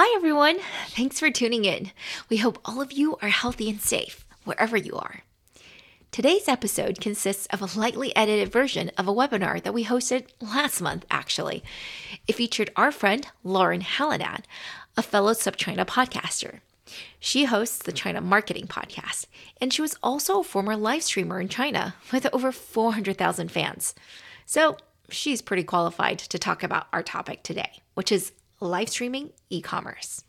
Hi, everyone. Thanks for tuning in. We hope all of you are healthy and safe wherever you are. Today's episode consists of a lightly edited version of a webinar that we hosted last month, actually. It featured our friend Lauren Hallinan, a fellow SupChina podcaster. She hosts the China Marketing Podcast, and she was also a former live streamer in China with over 400,000 fans. So she's pretty qualified to talk about our topic today, which is live streaming e commerce.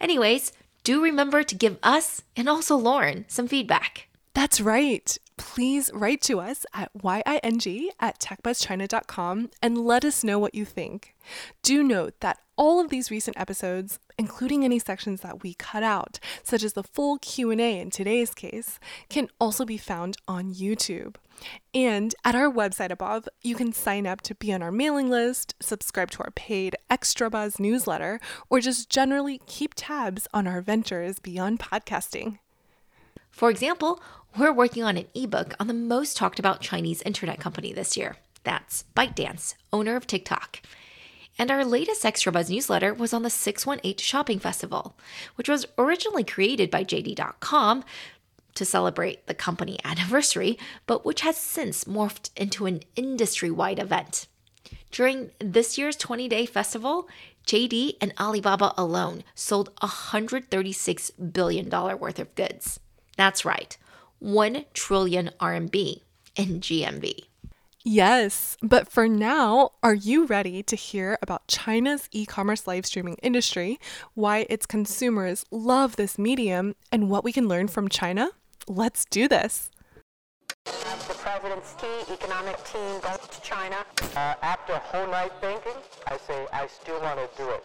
Anyways, do remember to give us and also Lauren some feedback. That's right. Please write to us at ying at techbuzzchina.com and let us know what you think. Do note that all of these recent episodes, including any sections that we cut out, such as the full Q&A in today's case, can also be found on YouTube. And at our website above, you can sign up to be on our mailing list, subscribe to our paid Extra Buzz newsletter, or just generally keep tabs on our ventures beyond podcasting. For example, we're working on an ebook on the most talked about Chinese internet company this year. That's ByteDance, owner of TikTok. And our latest Extra Buzz newsletter was on the 618 Shopping Festival, which was originally created by JD.com to celebrate the company anniversary, but which has since morphed into an industry wide event. During this year's 20 day festival, JD and Alibaba alone sold $136 billion worth of goods. That's right, 1 trillion RMB in GMV. Yes, but for now, are you ready to hear about China's e commerce live streaming industry, why its consumers love this medium, and what we can learn from China? Let's do this. The president's key economic team goes to China. Uh, after a whole night thinking, I say I still want to do it.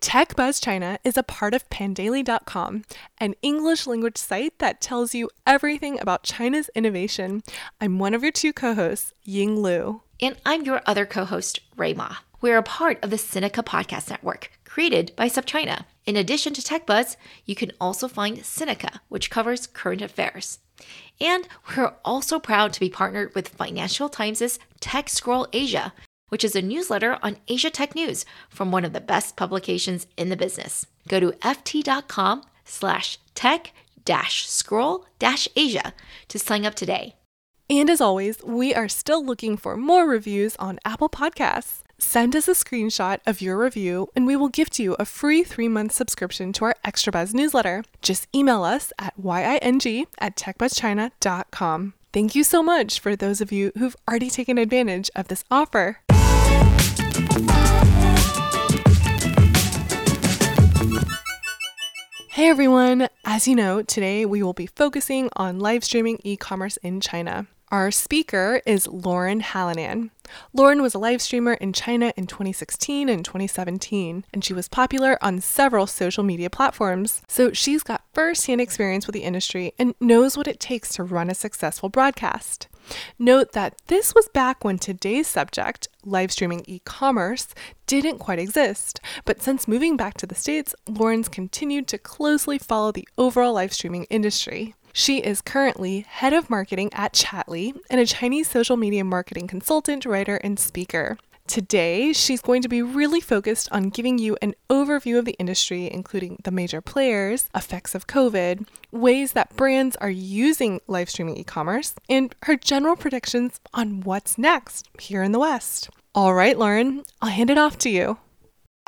Tech Buzz China is a part of Pandaily.com, an English language site that tells you everything about China's innovation. I'm one of your two co hosts, Ying Lu. And I'm your other co host, Ray Ma. We're a part of the Sinica Podcast Network, created by SupChina. In addition to Tech Buzz, you can also find Sinica, which covers current affairs. And we're also proud to be partnered with Financial Times' Tech Scroll Asia, which is a newsletter on Asia Tech News from one of the best publications in the business. Go to ft.com slash tech dash scroll dash Asia to sign up today. And as always, we are still looking for more reviews on Apple Podcasts. Send us a screenshot of your review and we will gift you a free three month subscription to our Extra Buzz newsletter. Just email us at ying at techbuzzchina.com. Thank you so much for those of you who've already taken advantage of this offer. Hey everyone! As you know, today we will be focusing on live streaming e commerce in China. Our speaker is Lauren Hallinan. Lauren was a live streamer in China in 2016 and 2017, and she was popular on several social media platforms. So she's got firsthand experience with the industry and knows what it takes to run a successful broadcast. Note that this was back when today's subject, live streaming e commerce, didn't quite exist. But since moving back to the States, Lauren's continued to closely follow the overall live streaming industry. She is currently head of marketing at Chatly and a Chinese social media marketing consultant, writer, and speaker. Today, she's going to be really focused on giving you an overview of the industry, including the major players, effects of COVID, ways that brands are using live streaming e commerce, and her general predictions on what's next here in the West. All right, Lauren, I'll hand it off to you.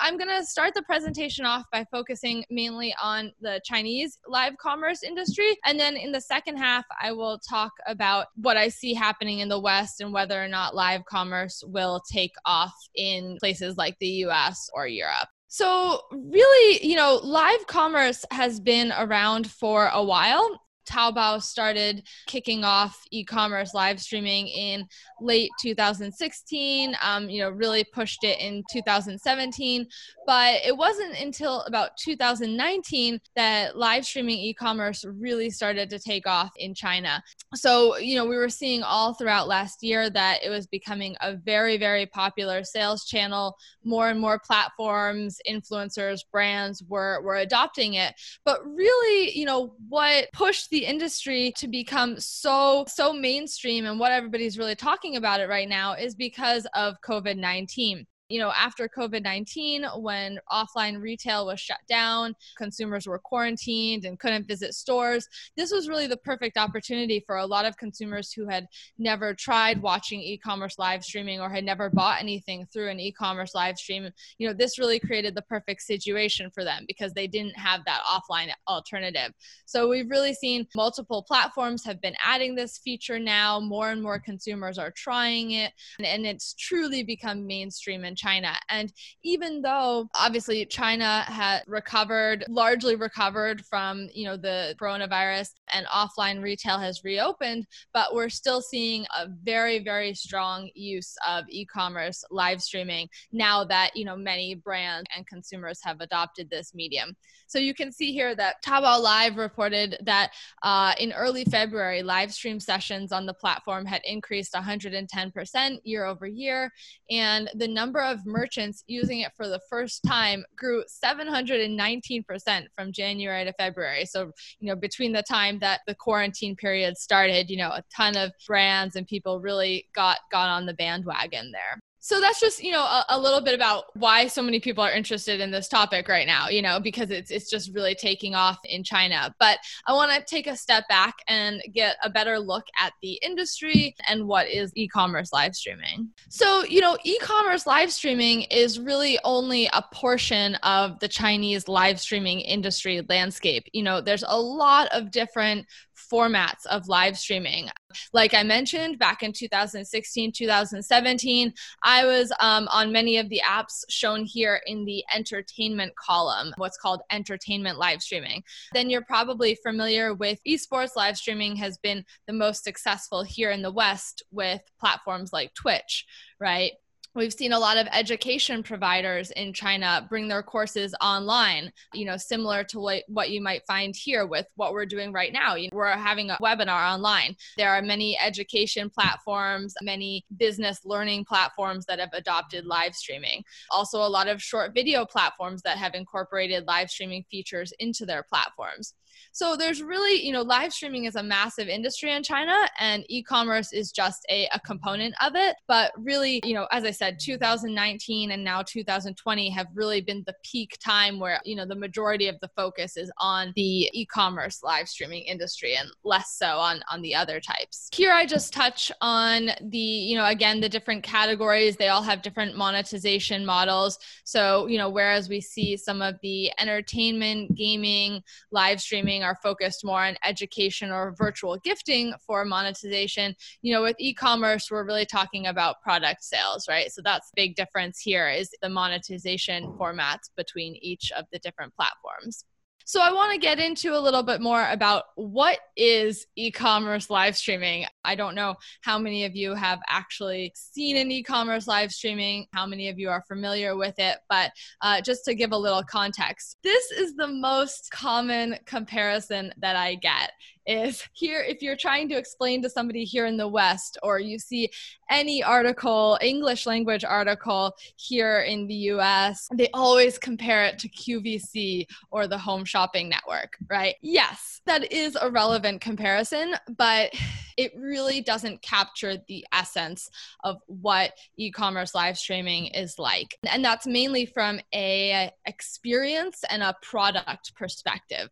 I'm going to start the presentation off by focusing mainly on the Chinese live commerce industry. And then in the second half, I will talk about what I see happening in the West and whether or not live commerce will take off in places like the US or Europe. So, really, you know, live commerce has been around for a while. Taobao started kicking off e-commerce live streaming in late 2016. Um, you know, really pushed it in 2017, but it wasn't until about 2019 that live streaming e-commerce really started to take off in China. So, you know, we were seeing all throughout last year that it was becoming a very, very popular sales channel. More and more platforms, influencers, brands were were adopting it. But really, you know, what pushed the industry to become so so mainstream and what everybody's really talking about it right now is because of COVID-19 you know, after COVID 19, when offline retail was shut down, consumers were quarantined and couldn't visit stores, this was really the perfect opportunity for a lot of consumers who had never tried watching e commerce live streaming or had never bought anything through an e commerce live stream. You know, this really created the perfect situation for them because they didn't have that offline alternative. So we've really seen multiple platforms have been adding this feature now. More and more consumers are trying it, and, and it's truly become mainstream and China. And even though obviously China had recovered, largely recovered from, you know, the coronavirus and offline retail has reopened, but we're still seeing a very, very strong use of e-commerce live streaming now that, you know, many brands and consumers have adopted this medium. So you can see here that Taobao Live reported that uh, in early February, live stream sessions on the platform had increased 110% year over year, and the number of merchants using it for the first time grew 719% from January to February. So, you know, between the time that the quarantine period started, you know, a ton of brands and people really got got on the bandwagon there so that's just you know a, a, little bit about why so many people are interested in this topic right now you know because it's it's just really taking off in china. But i want to take a step back and get a better look at the industry and what is e-commerce live streaming. So you know e-commerce live streaming is really only a portion of the chinese live streaming industry landscape. You know there's a lot of different formats of live streaming. Like I mentioned, back in 2016, 2017, I was um, on many of the apps shown here in the entertainment column, what's called entertainment live streaming. Then you're probably familiar with esports live streaming has been the most successful here in the West with platforms like Twitch, right? We've seen a lot of education providers in China bring their courses online, you know, similar to what, what you might find here with what we're doing right now. You know, we're having a webinar online. There are many education platforms, many business learning platforms that have adopted live streaming. Also, a lot of short video platforms that have incorporated live streaming features into their platforms. So there's really, you know, live streaming is a massive industry in China and e-commerce is just a, a component of it. But really, you know, as I said, 2019 and now 2020 have really been the peak time where, you know, the majority of the focus is on the e-commerce live streaming industry and less so on, on the other types. Here I just touch on the, you know, again, the different categories. They all have different monetization models. So, you know, whereas we see some of the entertainment, gaming, live streaming are focused more on education or virtual gifting for monetization. You know, with e-commerce, we're really talking about product sales, right? So that's big difference here is the monetization formats between each of the different platforms. So I want to get into a little bit more about what is e-commerce live streaming. I don't know how many of you have actually seen an e-commerce live streaming, how many of you are familiar with it, but uh, just to give a little context, this is the most common comparison that I get is here if you're trying to explain to somebody here in the west or you see any article english language article here in the us they always compare it to qvc or the home shopping network right? Yes that is a relevant comparison but it really doesn't capture the essence of what e-commerce live streaming is like. And that's mainly from a experience and a product perspective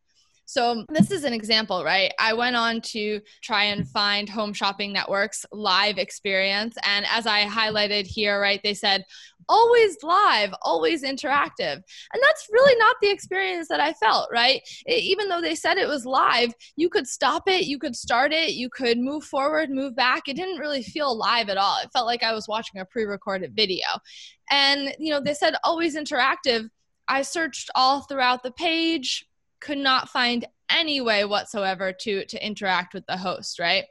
so this is an example, right? I went on to try and find Home Shopping Network's live experience. And as I highlighted here, right, they said always live, always interactive. And that's really not the experience that I felt, right? It, even though they said it was live, you could stop it, you could start it, you could move forward, move back. It didn't really feel live at all. It felt like I was watching a pre recorded video. And, you know, they said always interactive. I searched all throughout the page, could not find any way whatsoever to to interact with the host, right?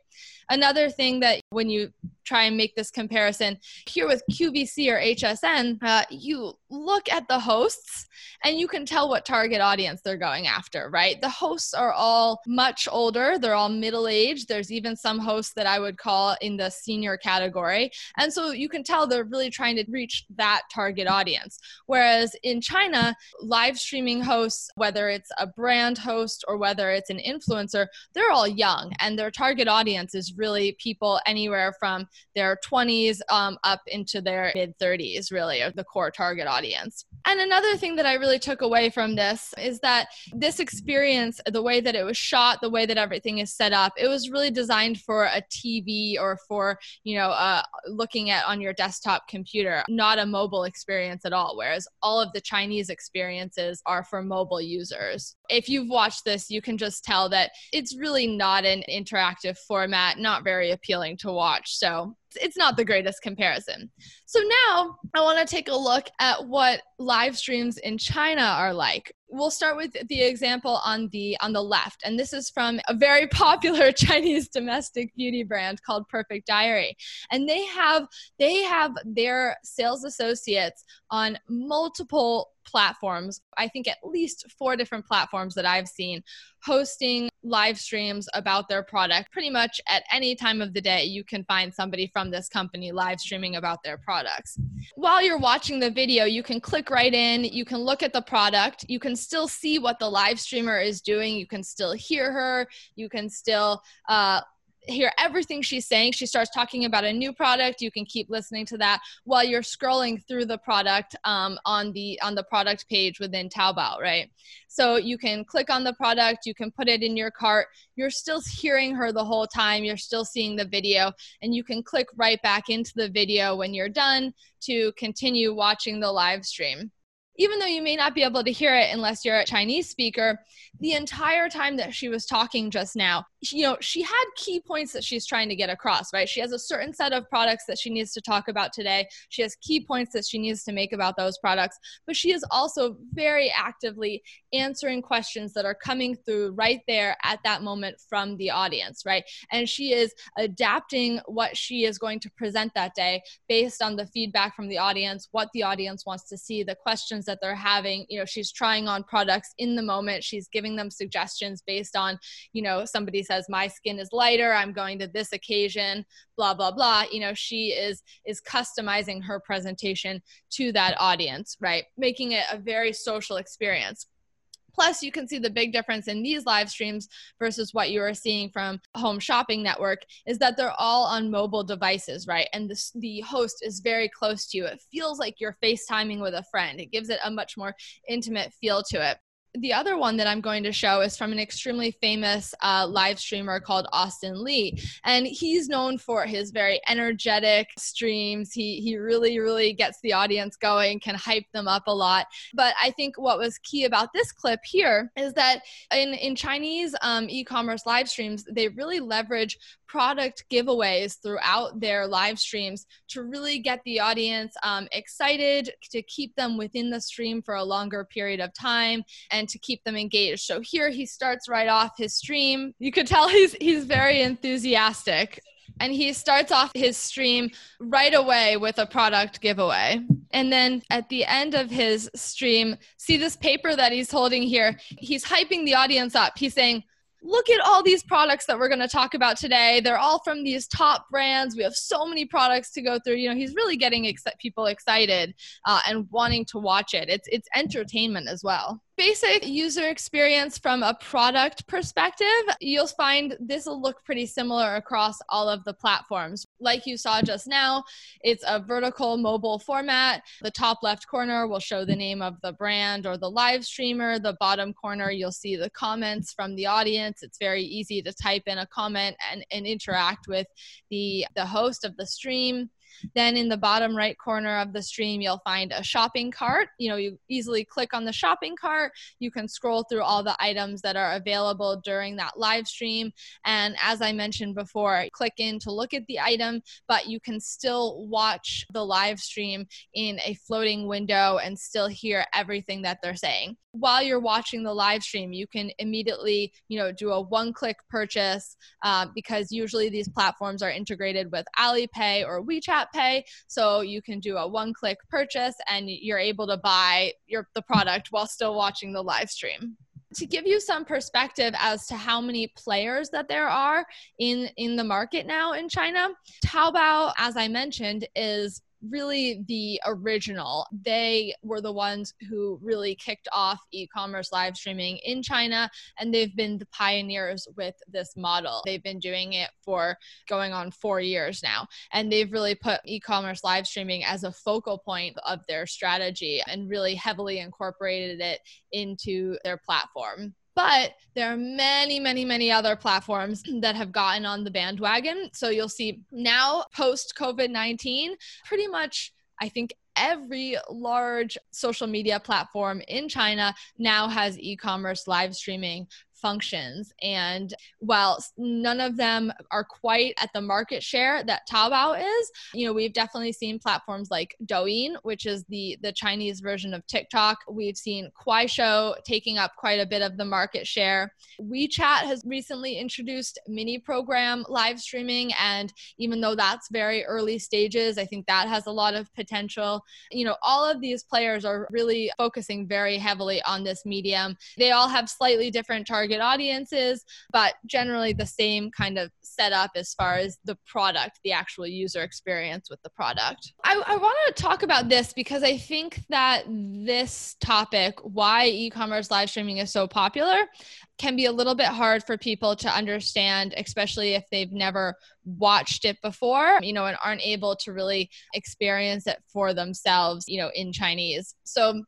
Another thing that when you try and make this comparison here with QVC or HSN, uh, you look at the hosts and you can tell what target audience they're going after, right? The hosts are all much older, they're all middle aged. There's even some hosts that I would call in the senior category. And so you can tell they're really trying to reach that target audience. Whereas in China, live streaming hosts, whether it's a brand host or whether it's an influencer, they're all young and their target audience is really people anywhere from their 20s um, up into their mid 30s, really, are the core target audience. And another thing that I really took away from this is that this experience, the way that it was shot, the way that everything is set up, it was really designed for a TV or for, you know, uh, looking at on your desktop computer, not a mobile experience at all. Whereas all of the Chinese experiences are for mobile users. If you've watched this, you can just tell that it's really not an interactive format, not very appealing to watch. So it's not the greatest comparison. So now I want to take a look at what live streams in China are like. We'll start with the example on the on the left and this is from a very popular Chinese domestic beauty brand called Perfect Diary. And they have they have their sales associates on multiple platforms. I think at least four different platforms that I've seen hosting live streams about their product. Pretty much at any time of the day, you can find somebody from this company live streaming about their products. While you're watching the video, you can click right in, you can look at the product, you can still see what the live streamer is doing, you can still hear her, you can still uh, hear everything she's saying. She starts talking about a new product. You can keep listening to that while you're scrolling through the product um, on the on the product page within Taobao, right? So you can click on the product, you can put it in your cart. You're still hearing her the whole time. You're still seeing the video, and you can click right back into the video when you're done to continue watching the live stream even though you may not be able to hear it unless you're a Chinese speaker, the entire time that she was talking just now, you know, she had key points that she's trying to get across, right? She has a certain set of products that she needs to talk about today. She has key points that she needs to make about those products, but she is also very actively answering questions that are coming through right there at that moment from the audience, right? And she is adapting what she is going to present that day based on the feedback from the audience, what the audience wants to see, the questions that they're having. You know, she's trying on products in the moment. She's giving them suggestions based on, you know, somebody says, my skin is lighter, I'm going to this occasion, blah, blah, blah. You know, she is is customizing her presentation to that audience, right? Making it a very social experience. Plus, you can see the big difference in these live streams versus what you are seeing from Home Shopping Network is that they're all on mobile devices, right? And the host is very close to you. It feels like you're FaceTiming with a friend. It gives it a much more intimate feel to it the other one that I'm going to show is from an extremely famous uh, live streamer called Austin Li, and he's known for his very energetic streams. He he really really gets the audience going, can hype them up a lot. But I think what was key about this clip here is that in in Chinese um, e-commerce live streams, they really leverage product giveaways throughout their live streams to really get the audience um, excited, to keep them within the stream for a longer period of time, and to keep them engaged. So here he starts right off his stream. You could tell he's he's very enthusiastic. And he starts off his stream right away with a product giveaway. And then at the end of his stream, see this paper that he's holding here? He's hyping the audience up. He's saying, look at all these products that we're going to talk about today. They're all from these top brands. We have so many products to go through. You know, he's really getting ex- people excited uh, and wanting to watch it. It's it's entertainment as well basic user experience from a product perspective, you'll find this will look pretty similar across all of the platforms. Like you saw just now, it's a vertical mobile format. The top left corner will show the name of the brand or the live streamer. The bottom corner, you'll see the comments from the audience. It's very easy to type in a comment and, and interact with the, the host of the stream Then in the bottom right corner of the stream, you'll find a shopping cart. You know, you easily click on the shopping cart. You can scroll through all the items that are available during that live stream. And as I mentioned before, click in to look at the item, but you can still watch the live stream in a floating window and still hear everything that they're saying. While you're watching the live stream, you can immediately, you know, do a one-click purchase uh, because usually these platforms are integrated with Alipay or WeChat Pay, so you can do a one-click purchase and you're able to buy your the product while still watching the live stream. To give you some perspective as to how many players that there are in in the market now in China, Taobao, as I mentioned, is really the original. They were the ones who really kicked off e commerce live streaming in China, and they've been the pioneers with this model. They've been doing it for going on four years now, and they've really put e commerce live streaming as a focal point of their strategy and really heavily incorporated it into their platform. But there are many, many, many other platforms that have gotten on the bandwagon. So you'll see now, post COVID 19, pretty much, I think every large social media platform in China now has e commerce live streaming functions. And while none of them are quite at the market share that Taobao is, you know, we've definitely seen platforms like Douyin, which is the the Chinese version of TikTok. We've seen Kuaishou taking up quite a bit of the market share. WeChat has recently introduced mini program live streaming and even though that's very early stages, I think that has a lot of potential. You know, all of these players are really focusing very heavily on this medium. They all have slightly different target target audiences, but generally the same kind of setup as far as the product, the actual user experience with the product. I, I want to talk about this because I think that this topic, why e commerce live streaming is so popular, can be a little bit hard for people to understand, especially if they've never watched it before, you know, and aren't able to really experience it for themselves, you know, in Chinese. So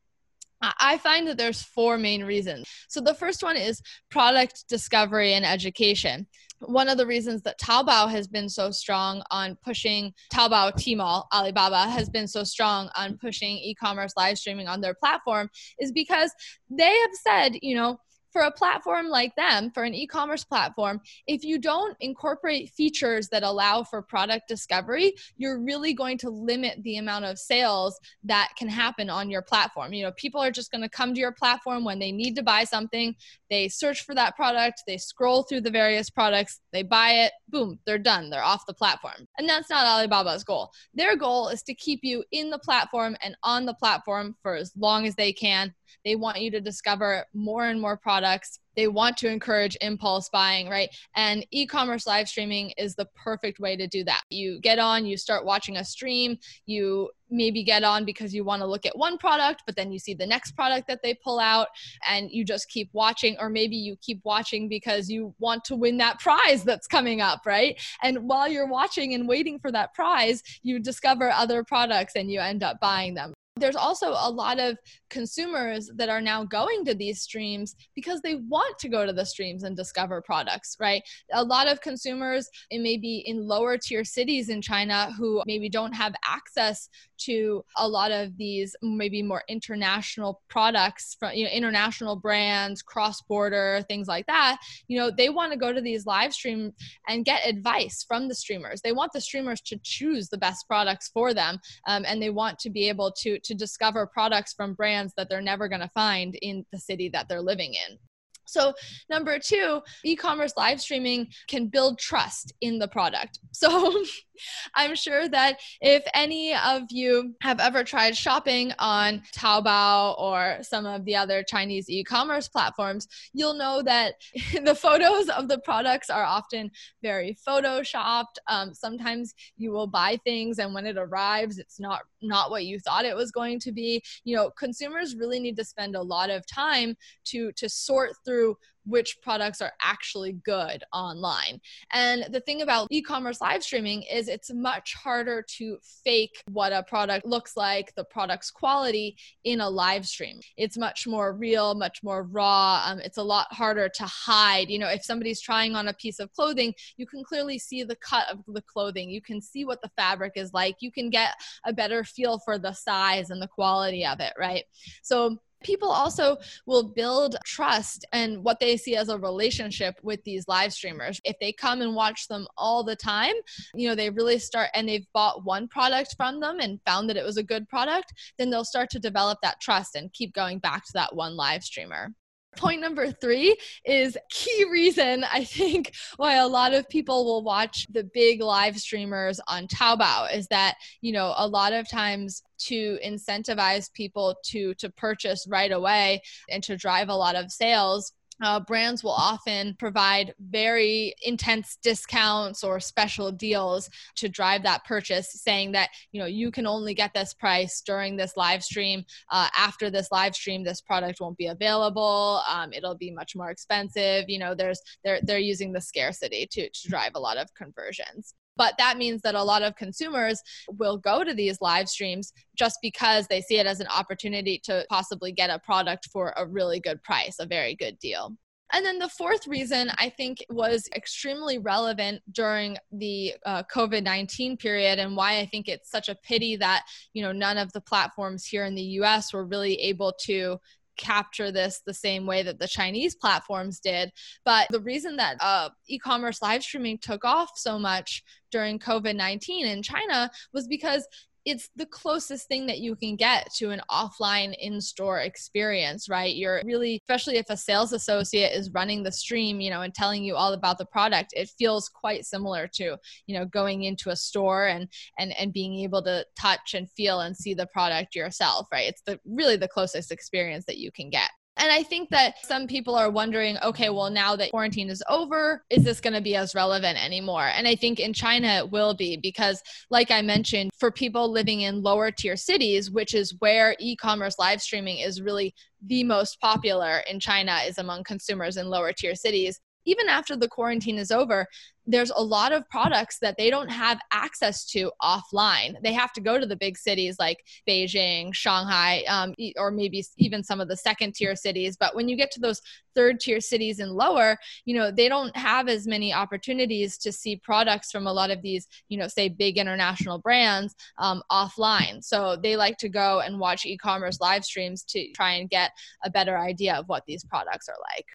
I find that there's four main reasons. So the first one is product discovery and education. One of the reasons that Taobao has been so strong on pushing Taobao, Tmall, Alibaba has been so strong on pushing e-commerce live streaming on their platform is because they have said, you know, for a platform like them, for an e commerce platform, if you don't incorporate features that allow for product discovery, you're really going to limit the amount of sales that can happen on your platform. You know, people are just going to come to your platform when they need to buy something, they search for that product, they scroll through the various products, they buy it, boom, they're done, they're off the platform. And that's not Alibaba's goal. Their goal is to keep you in the platform and on the platform for as long as they can they want you to discover more and more products. They want to encourage impulse buying, right? And e commerce live streaming is the perfect way to do that. You get on, you start watching a stream, you maybe get on because you want to look at one product, but then you see the next product that they pull out and you just keep watching, or maybe you keep watching because you want to win that prize that's coming up, right? And while you're watching and waiting for that prize, you discover other products and you end up buying them there's also a lot of consumers that are now going to these streams because they want to go to the streams and discover products, right? A lot of consumers, it may be in lower tier cities in China who maybe don't have access to a lot of these maybe more international products from you know international brands, cross border things like that. You know, they want to go to these live streams and get advice from the streamers. They want the streamers to choose the best products for them, um, and they want to be able to to discover products from brands that they're never going to find in the city that they're living in. So, number two, e commerce live streaming can build trust in the product. So, I'm sure that if any of you have ever tried shopping on Taobao or some of the other Chinese e commerce platforms, you'll know that the photos of the products are often very photoshopped. Um, sometimes you will buy things and when it arrives, it's not not what you thought it was going to be. You know, consumers really need to spend a lot of time to to sort through which products are actually good online. And the thing about e commerce live streaming is it's much harder to fake what a product looks like, the product's quality in a live stream. It's much more real, much more raw. Um, it's a lot harder to hide. You know, if somebody's trying on a piece of clothing, you can clearly see the cut of the clothing. You can see what the fabric is like. You can get a better feel for the size and the quality of it, right? So, People also will build trust and what they see as a relationship with these live streamers. If they come and watch them all the time, you know, they really start and they've bought one product from them and found that it was a good product, then they'll start to develop that trust and keep going back to that one live streamer. Point number three is key reason I think why a lot of people will watch the big live streamers on Taobao is that, you know, a lot of times to incentivize people to to purchase right away and to drive a lot of sales uh, brands will often provide very intense discounts or special deals to drive that purchase saying that you know you can only get this price during this live stream. Uh, after this live stream this product won't be available. Um, it'll be much more expensive. You know there's they're they're using the scarcity to, to drive a lot of conversions but that means that a lot of consumers will go to these live streams just because they see it as an opportunity to possibly get a product for a really good price, a very good deal. And then the fourth reason I think was extremely relevant during the uh, COVID 19 period, and why I think it's such a pity that, you know, none of the platforms here in the US were really able to capture this the same way that the Chinese platforms did. But the reason that uh, e commerce live streaming took off so much during COVID 19 in China was because it's the closest thing that you can get to an offline in-store experience right? You're really especially if a sales associate is running the stream you know and telling you all about the product it feels quite similar to you know going into a store and and and being able to touch and feel and see the product yourself right? It's the really the closest experience that you can get and I think that some people are wondering, okay, well, now that quarantine is over, is this going to be as relevant anymore? And I think in China it will be because, like I mentioned, for people living in lower tier cities, which is where e commerce live streaming is really the most popular in China, is among consumers in lower tier cities even after the quarantine is over, there's a lot of products that they don't have access to offline. They have to go to the big cities like Beijing, Shanghai, um, or maybe even some of the second tier cities. But when you get to those third tier cities and lower, you know, they don't have as many opportunities to see products from a lot of these, you know, say big international brands um, offline. So they like to go and watch e commerce live streams to try and get a better idea of what these products are like.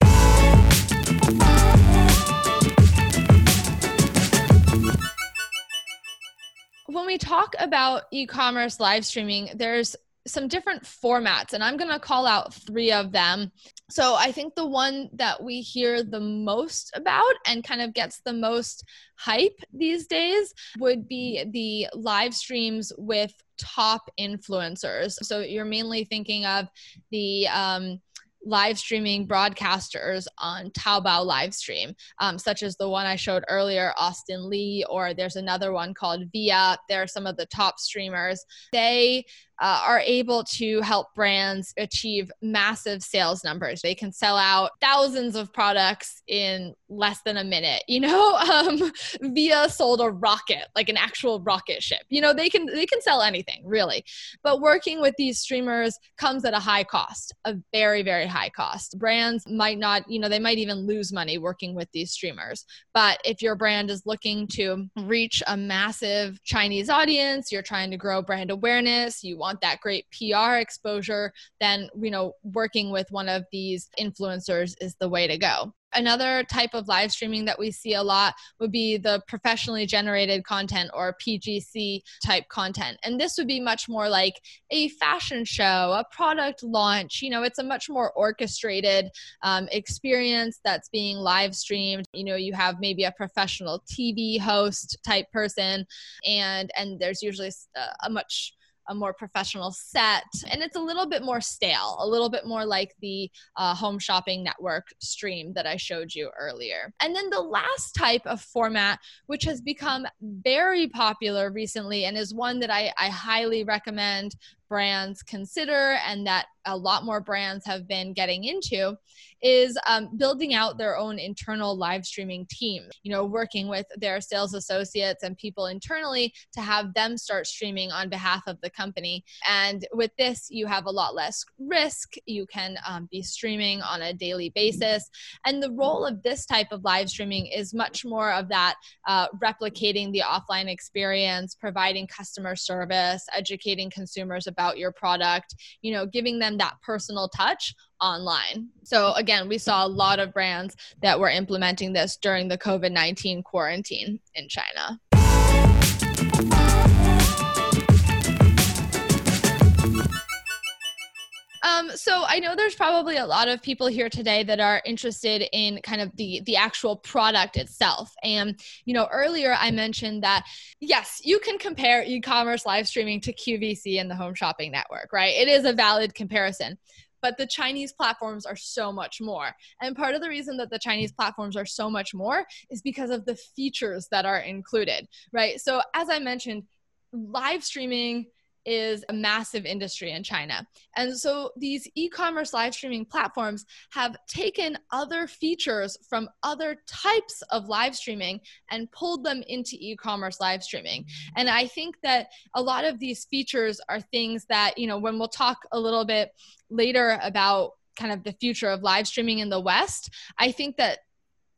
When we talk about e-commerce live streaming there's some different formats and i'm going to call out three of them. So i think the one that we hear the most about and kind of gets the most hype these days would be the live streams with top influencers. So you're mainly thinking of the um, live streaming broadcasters on Taobao live stream, um, such as the one I showed earlier, Austin Li, or there's another one called Viya. They're some of the top streamers. They uh, are able to help brands achieve massive sales numbers. They can sell out thousands of products in less than a minute. You know, um, Viya sold a rocket, like an actual rocket ship. You know, they can they can sell anything really, but working with these streamers comes at a high cost, a very very high cost. Brands might not, you know, they might even lose money working with these streamers. But if your brand is looking to reach a massive Chinese audience, you're trying to grow brand awareness, you want that great PR exposure, then, you know, working with one of these influencers is the way to go. Another type of live streaming that we see a lot would be the professionally generated content or PGC type content. And this would be much more like a fashion show, a product launch. You know, it's a much more orchestrated um, experience that's being live streamed. You know, you have maybe a professional TV host type person, and and there's usually a, a much a more professional set and it's a little bit more stale a little bit more like the uh, home shopping network stream that i showed you earlier. And then the last type of format which has become very popular recently and is one that i, I highly recommend brands consider and that a lot more brands have been getting into is um, building out their own internal live streaming team you know working with their sales associates and people internally to have them start streaming on behalf of the company. And with this you have a lot less risk. You can um, be streaming on a daily basis. And the role of this type of live streaming is much more of that uh, replicating the offline experience providing customer service educating consumers about your product you know giving them that personal touch online. So, again, we saw a lot of brands that were implementing this during the COVID 19 quarantine in China. Um, so I know there's probably a lot of people here today that are interested in kind of the the actual product itself. And you know, earlier I mentioned that yes, you can compare e-commerce live streaming to QVC and the Home Shopping Network, right? It is a valid comparison but the Chinese platforms are so much more. And part of the reason that the Chinese platforms are so much more is because of the features that are included, right? So, as I mentioned, live streaming is a massive industry in China. And so these e commerce live streaming platforms have taken other features from other types of live streaming and pulled them into e commerce live streaming. And I think that a lot of these features are things that, you know, when we'll talk a little bit later about kind of the future of live streaming in the West, I think that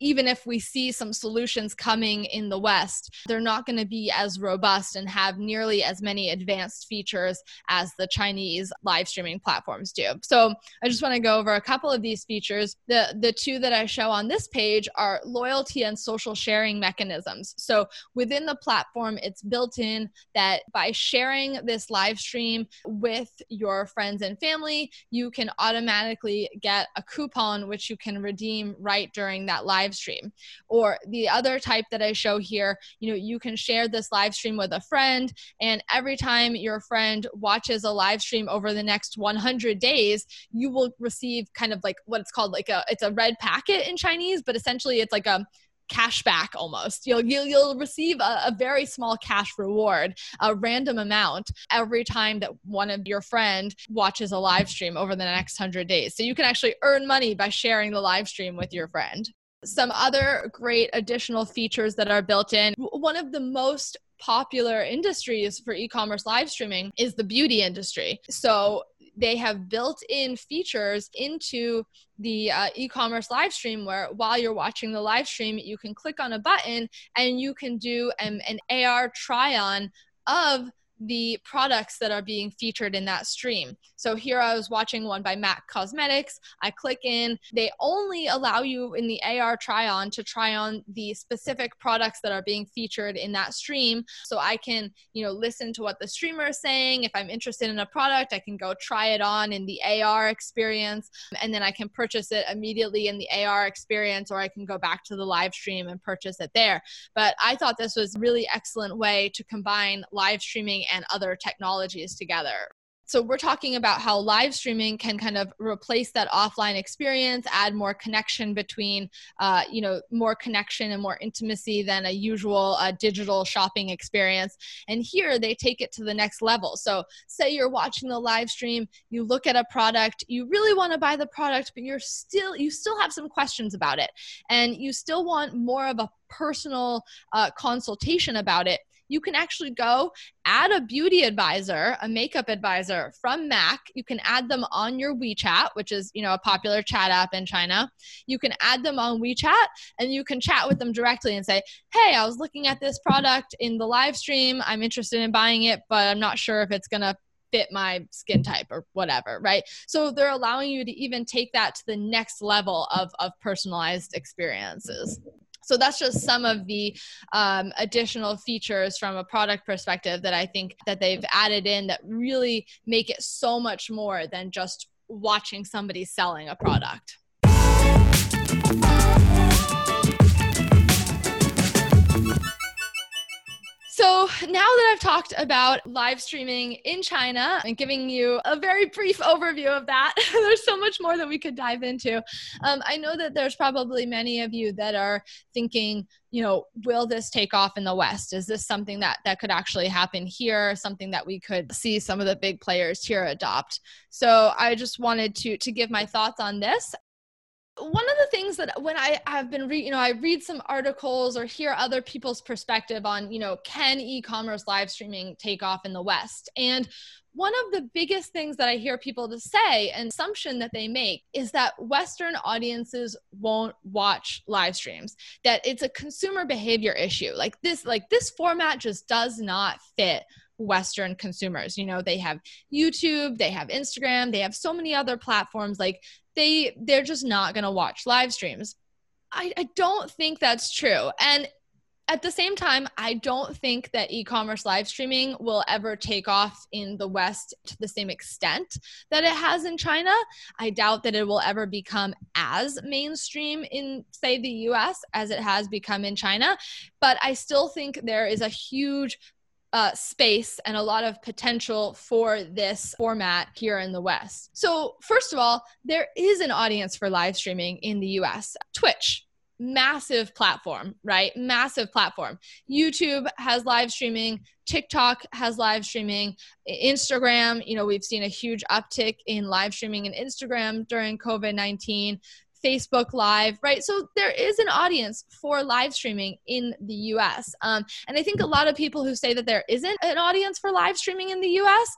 even if we see some solutions coming in the West, they're not going to be as robust and have nearly as many advanced features as the Chinese live streaming platforms do. So I just want to go over a couple of these features. The, the two that I show on this page are loyalty and social sharing mechanisms. So within the platform, it's built in that by sharing this live stream with your friends and family, you can automatically get a coupon which you can redeem right during that live live stream. Or the other type that I show here, you know, you can share this live stream with a friend, and every time your friend watches a live stream over the next 100 days, you will receive kind of like what it's called like a it's a red packet in Chinese, but essentially it's like a cash back almost. You'll, you'll, you'll receive a, a, very small cash reward, a random amount every time that one of your friend watches a live stream over the next 100 days. So you can actually earn money by sharing the live stream with your friend some other great additional features that are built in. One of the most popular industries for e-commerce live streaming is the beauty industry. So they have built in features into the uh, e-commerce live stream where while you're watching the live stream you can click on a button and you can do an, an ar try on of the products that are being featured in that stream. So here I was watching one by MAC Cosmetics. I click in. They only allow you in the AR try on to try on the specific products that are being featured in that stream. So I can, you know, listen to what the streamer is saying. If I'm interested in a product, I can go try it on in the AR experience and then I can purchase it immediately in the AR experience or I can go back to the live stream and purchase it there. But I thought this was really excellent way to combine live streaming and other technologies together. So we're talking about how live streaming can kind of replace that offline experience add more connection between uh, you know more connection and more intimacy than a usual uh, digital shopping experience. And here they take it to the next level. So say you're watching the live stream you look at a product you really want to buy the product but you're still you still have some questions about it. And you still want more of a personal uh, consultation about it you can actually go add a beauty advisor, a makeup advisor from Mac. You can add them on your WeChat, which is, you know, a popular chat app in China. You can add them on WeChat and you can chat with them directly and say, "Hey, I was looking at this product in the live stream. I'm interested in buying it, but I'm not sure if it's going to fit my skin type or whatever, right? So they're allowing you to even take that to the next level of, of personalized experiences. So that's just some of the um, additional features from a product perspective that I think that they've added in that really make it so much more than just watching somebody selling a product. So now that I've talked about live streaming in China and giving you a very brief overview of that, there's so much more that we could dive into. Um, I know that there's probably many of you that are thinking, you know, will this take off in the West? Is this something that that could actually happen here? Something that we could see some of the big players here adopt? So I just wanted to to give my thoughts on this one of the things that when I have been read, you know, I read some articles or hear other people's perspective on, you know, can e-commerce live streaming take off in the West? And one of the biggest things that I hear people to say, an assumption that they make, is that Western audiences won't watch live streams. That it's a consumer behavior issue. Like this, like this format just does not fit Western consumers. You know, they have YouTube, they have Instagram, they have so many other platforms. Like they they're just not going to watch live streams. I, I don't think that's true. And at the same time, I don't think that e commerce live streaming will ever take off in the West to the same extent that it has in China. I doubt that it will ever become as mainstream in, say, the US as it has become in China. But I still think there is a huge uh, space and a lot of potential for this format here in the West. So, first of all, there is an audience for live streaming in the US. Twitch, massive platform, right? Massive platform. YouTube has live streaming, TikTok has live streaming, Instagram, you know, we've seen a huge uptick in live streaming in Instagram during COVID 19. Facebook Live, right? So there is an audience for live streaming in the US. Um, and I think a lot of people who say that there isn't an audience for live streaming in the US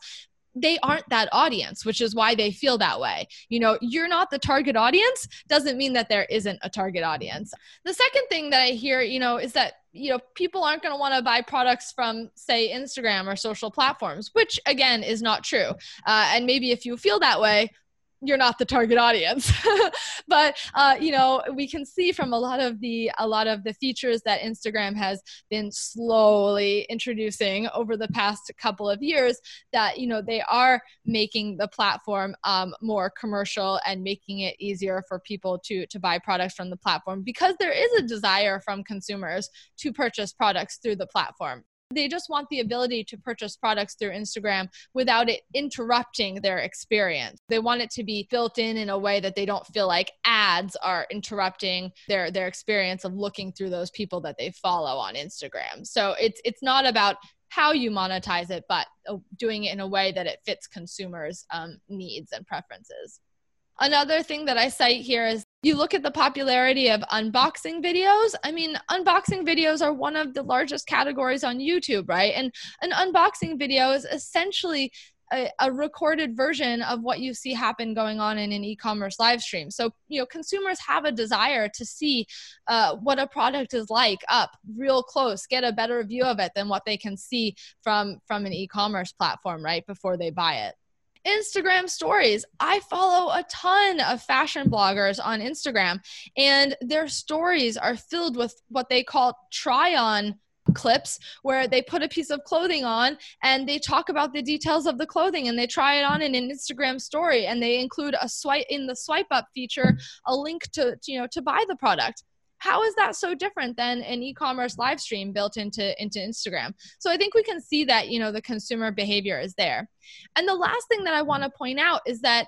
they aren't that audience, which is why they feel that way. You know, you're not the target audience doesn't mean that there isn't a target audience. The second thing that I hear, you know, is that you know people aren't going to want to buy products from say instagram or social platforms which again is not true uh, and maybe if you feel that way you're not the target audience. But uh, you know we can see from a lot of the a lot of the features that instagram has been slowly introducing over the past couple of years that you know they are making the platform um, more commercial and making it easier for people to to buy products from the platform because there is a desire from consumers to purchase products through the platform they just want the ability to purchase products through Instagram without it interrupting their experience. They want it to be built in in a way that they don't feel like ads are interrupting their their experience of looking through those people that they follow on Instagram. So it's it's not about how you monetize it, but uh, doing it in a way that it fits consumers' um, needs and preferences. Another thing that I cite here is you look at the popularity of unboxing videos. I mean, unboxing videos are one of the largest categories on YouTube, right? And an unboxing video is essentially a, a, recorded version of what you see happen going on in an e-commerce live stream. So you know, consumers have a desire to see uh, what a product is like up real close, get a better view of it than what they can see from from an e-commerce platform right before they buy it. Instagram stories. I follow a ton of fashion bloggers on Instagram, and their stories are filled with what they call try on clips where they put a piece of clothing on and they talk about the details of the clothing and they try it on in an Instagram story and they include a swipe in the swipe up feature a link to, to you know to buy the product how is that so different than an e-commerce live stream built into into instagram so i think we can see that you know the consumer behavior is there and the last thing that i want to point out is that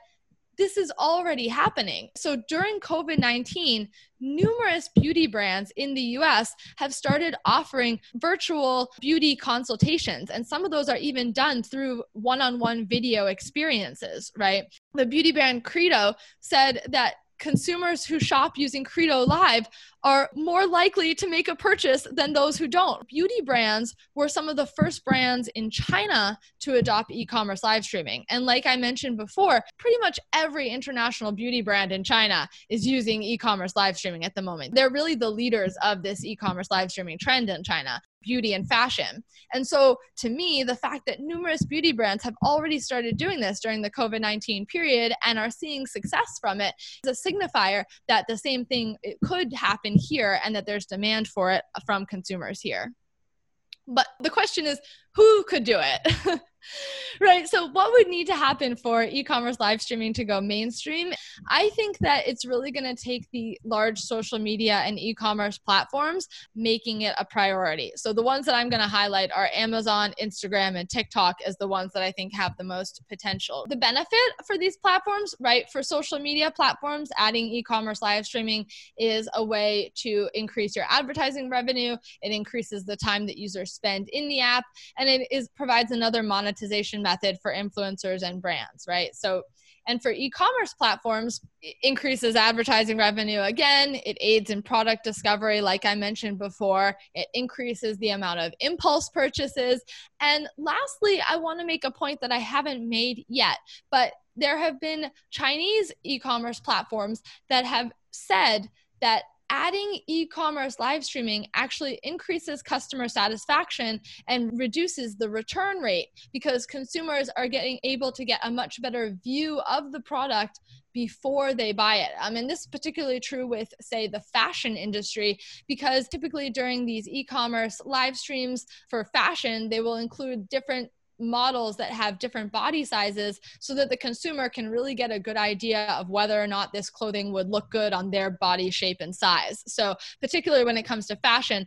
this is already happening. So during COVID 19, numerous beauty brands in the US have started offering virtual beauty consultations. And some of those are even done through one on one video experiences, right? The beauty brand Credo said that consumers who shop using Credo Live are more likely to make a purchase than those who don't. Beauty brands were some of the first brands in China to adopt e commerce live streaming. And like I mentioned before, pretty much every international beauty brand in China is using e commerce live streaming at the moment. They're really the leaders of this e commerce live streaming trend in China beauty and fashion. And so, to me, the fact that numerous beauty brands have already started doing this during the COVID 19 period and are seeing success from it is a signifier that the same thing could happen here and that there's demand for it from consumers here. But the question is, who could do it? right. So, what would need to happen for e commerce live streaming to go mainstream? I think that it's really going to take the large social media and e commerce platforms making it a priority. So, the ones that I'm going to highlight are Amazon, Instagram, and TikTok as the ones that I think have the most potential. The benefit for these platforms, right, for social media platforms, adding e commerce live streaming is a way to increase your advertising revenue. It increases the time that users spend in the app, and it is provides another monetization method for influencers and brands, right? So, and for e commerce platforms, increases advertising revenue again. It aids in product discovery, like I mentioned before. It increases the amount of impulse purchases. And lastly, I want to make a point that I haven't made yet, but there have been Chinese e commerce platforms that have said that adding e-commerce live streaming actually increases customer satisfaction and reduces the return rate because consumers are getting able to get a much better view of the product before they buy it. Um, I mean, this is particularly true with, say, the fashion industry, because typically during these e commerce live streams for fashion, they will include different models that have different body sizes so that the consumer can really get a good idea of whether or not this clothing would look good on their body shape and size. So, particularly when it comes to fashion,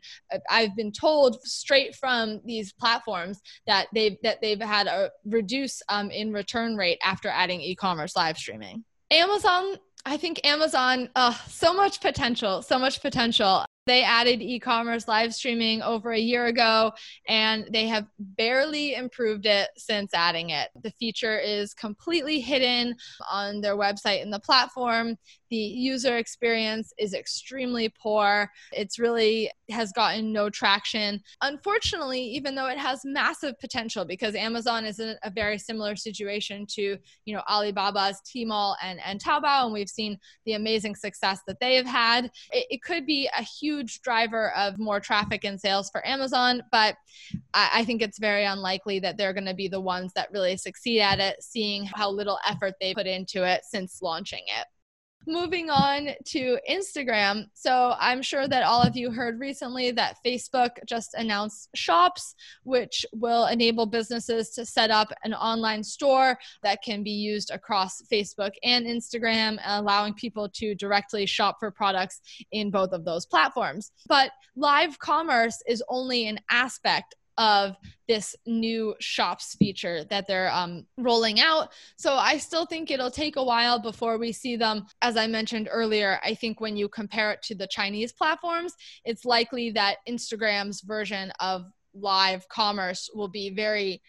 I've been told straight from these platforms that they've that they've had a reduce um, in return rate after adding e-commerce live streaming. Amazon I think Amazon, uh, so much potential, so much potential. They added e commerce live streaming over a year ago, and they have barely improved it since adding it. The feature is completely hidden on their website and the platform. The user experience is extremely poor. It's really has gotten no traction. Unfortunately, even though it has massive potential, because Amazon is in a very similar situation to you know Alibaba's Tmall and, and Taobao, and we've seen the amazing success that they have had. It, it could be a huge driver of more traffic and sales for Amazon, but I, I think it's very unlikely that they're going to be the ones that really succeed at it, seeing how little effort they put into it since launching it. Moving on to Instagram. So, I'm sure that all of you heard recently that Facebook just announced Shops, which will enable businesses to set up an online store that can be used across Facebook and Instagram, allowing people to directly shop for products in both of those platforms. But live commerce is only an aspect of this new shops feature that they're um, rolling out. So I still think it'll take a while before we see them. As I mentioned earlier, I think when you compare it to the Chinese platforms, it's likely that Instagram's version of live commerce will be very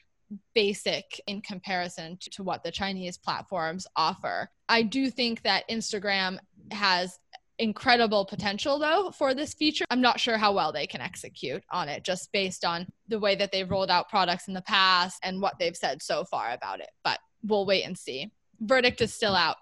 basic in comparison to, to what the Chinese platforms offer. I do think that Instagram has incredible potential though for this feature. I'm not sure how well they can execute on it just based on the way that they've rolled out products in the past and what they've said so far about it. But we'll wait and see. Verdict is still out.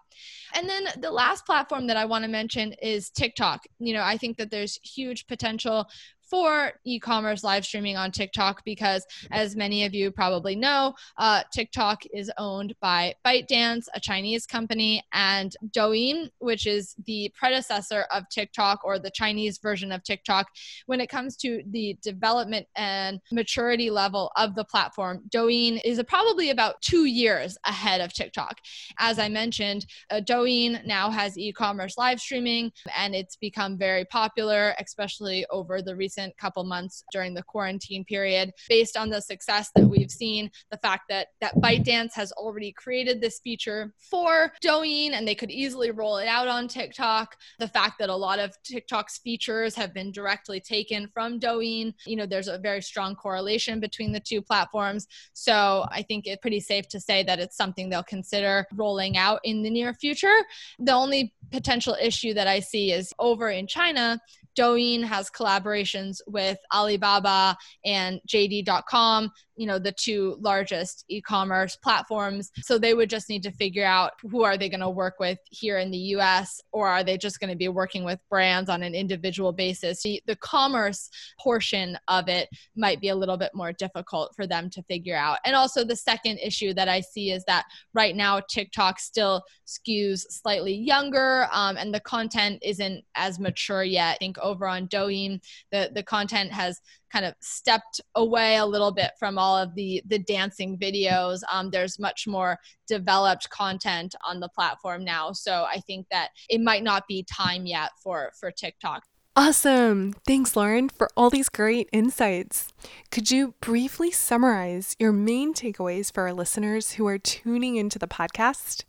And then the last platform that I want to mention is TikTok. You know, I think that there's huge potential for e-commerce live streaming on TikTok because, as many of you probably know, uh, TikTok is owned by ByteDance, a Chinese company, and Douyin, which is the predecessor of TikTok or the Chinese version of TikTok. When it comes to the development and maturity level of the platform, Douyin is probably about two years ahead of TikTok. As I mentioned, uh, Douyin now has e-commerce live streaming, and it's become very popular, especially over the recent recent couple months during the quarantine period. Based on the success that we've seen the fact that that ByteDance has already created this feature for Douyin and they could easily roll it out on TikTok. The fact that a lot of TikTok's features have been directly taken from Douyin you know there's a very strong correlation between the two platforms. So I think it's pretty safe to say that it's something they'll consider rolling out in the near future. The only potential issue that I see is over in China Douyin has collaborations with Alibaba and JD.com you know the two largest e-commerce platforms. So they would just need to figure out who are they going to work with here in the US or are they just going to be working with brands on an individual basis? The commerce portion of it might be a little bit more difficult for them to figure out. And also the second issue that I see is that right now TikTok still skews slightly younger um, and the content isn't as mature yet. I think over on Douyin the the content has kind of stepped away a little bit from all of the the dancing videos. Um, there's much more developed content on the platform now, so I think that it might not be time yet for for TikTok. Awesome. Thanks, Lauren, for all these great insights. Could you briefly summarize your main takeaways for our listeners who are tuning into the podcast?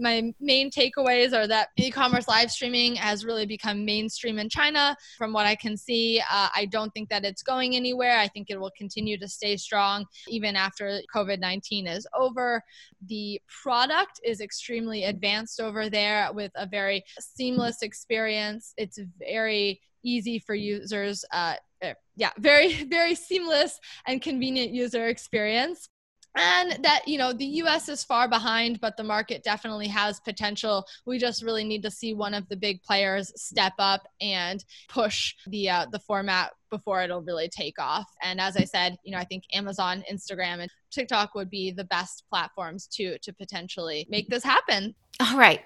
My main takeaways are that e-commerce live streaming has really become mainstream in China. From what I can see, uh, I don't think that it's going anywhere. I think it will continue to stay strong even after COVID-19 is over. The product is extremely advanced over there with a very seamless experience. It's very easy for users uh, eh, yeah very very seamless and convenient user experience and that you know the US is far behind but the market definitely has potential. We just really need to see one of the big players step up and push the uh, the format before it'll really take off. And as i said you know i think amazon instagram and tiktok would be the best platforms to to potentially make this happen. All right.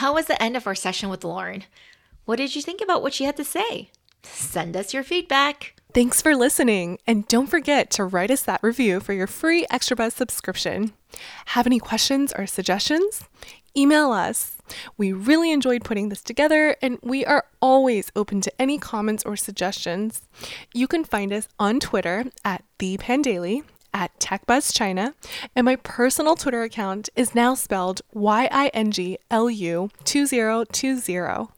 That was the end of our session with lauren? What did you think about what she had to say? Send us your feedback Thanks for listening, and don't forget to write us that review for your free Extra Buzz subscription. Have any questions or suggestions? Email us. We really enjoyed putting this together, and we are always open to any comments or suggestions. You can find us on Twitter at ThePandaily, at TechBuzzChina, and my personal Twitter account is now spelled Y I N G L U 2020.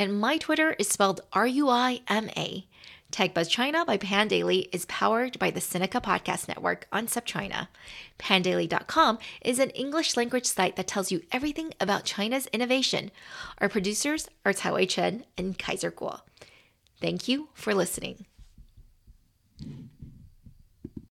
And my Twitter is spelled R U I M A. TechBuzz China by Pandaily is powered by the Sinica Podcast Network on SupChina. Pandaily.com is an English language site that tells you everything about China's innovation. Our producers are Taiwei Chen and Kaiser Kuo. Thank you for listening.